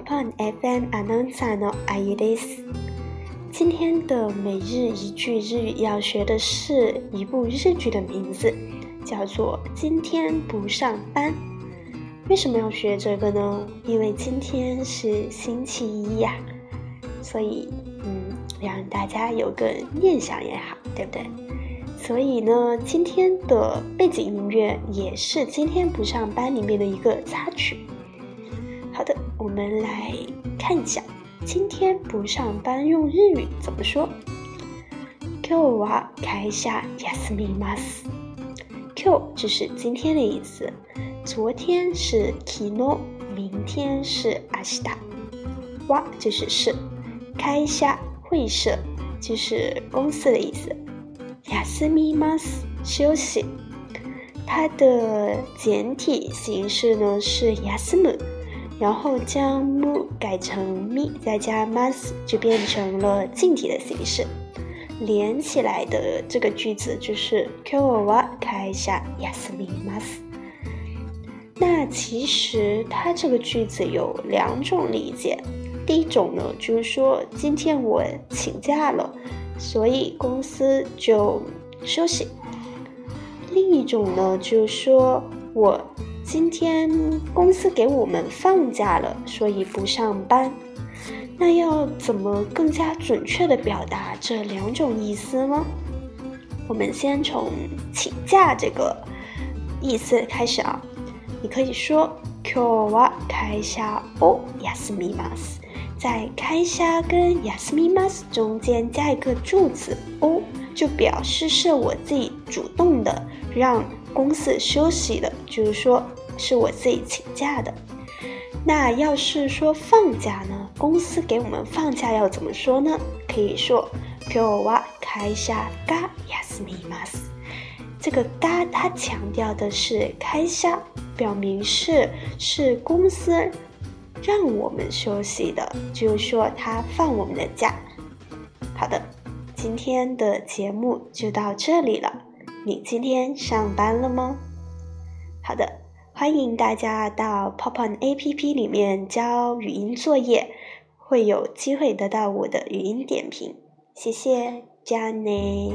FM アナウンサーのあゆです。今天的每日一句日语要学的是一部日剧的名字，叫做《今天不上班》。为什么要学这个呢？因为今天是星期一呀，所以嗯，让大家有个念想也好，对不对？所以呢，今天的背景音乐也是今天不上班里面的一个插曲。 好的，我们来看一下，今天不上班用日语怎么说？Q は开下休みます。Q 就是今天的意思，昨天是 kino，明天是明日。哇就是是，开下会社就是公司的意思。休みます休息，它的简体形式呢是休む。 然后将 mu 改成 mi，再加 mas 就变成了近体的形式，连起来的这个句子就是 k o wa kaisha yasumi mas。那其实它这个句子有两种理解，第一种呢就是说今天我请假了，所以公司就休息；另一种呢就是说我。今天公司给我们放假了，所以不上班。那要怎么更加准确的表达这两种意思呢？我们先从请假这个意思开始啊。你可以说今日は会社を休みます，在开下跟休みます中间加一个助词を，就表示是我自己主动的让 公司休息的，就是说。是我自己请假的。那要是说放假呢？公司给我们放假要怎么说呢？可以说今日は会社が休みます。这个“が”它强调的是开销，表明是是公司让我们休息的，就是说他放我们的假。好的，今天的节目就到这里了。 你今天上班了吗？好的。欢迎大家到 Popon A P P 里面交语音作业，会有机会得到我的语音点评。谢谢，加内。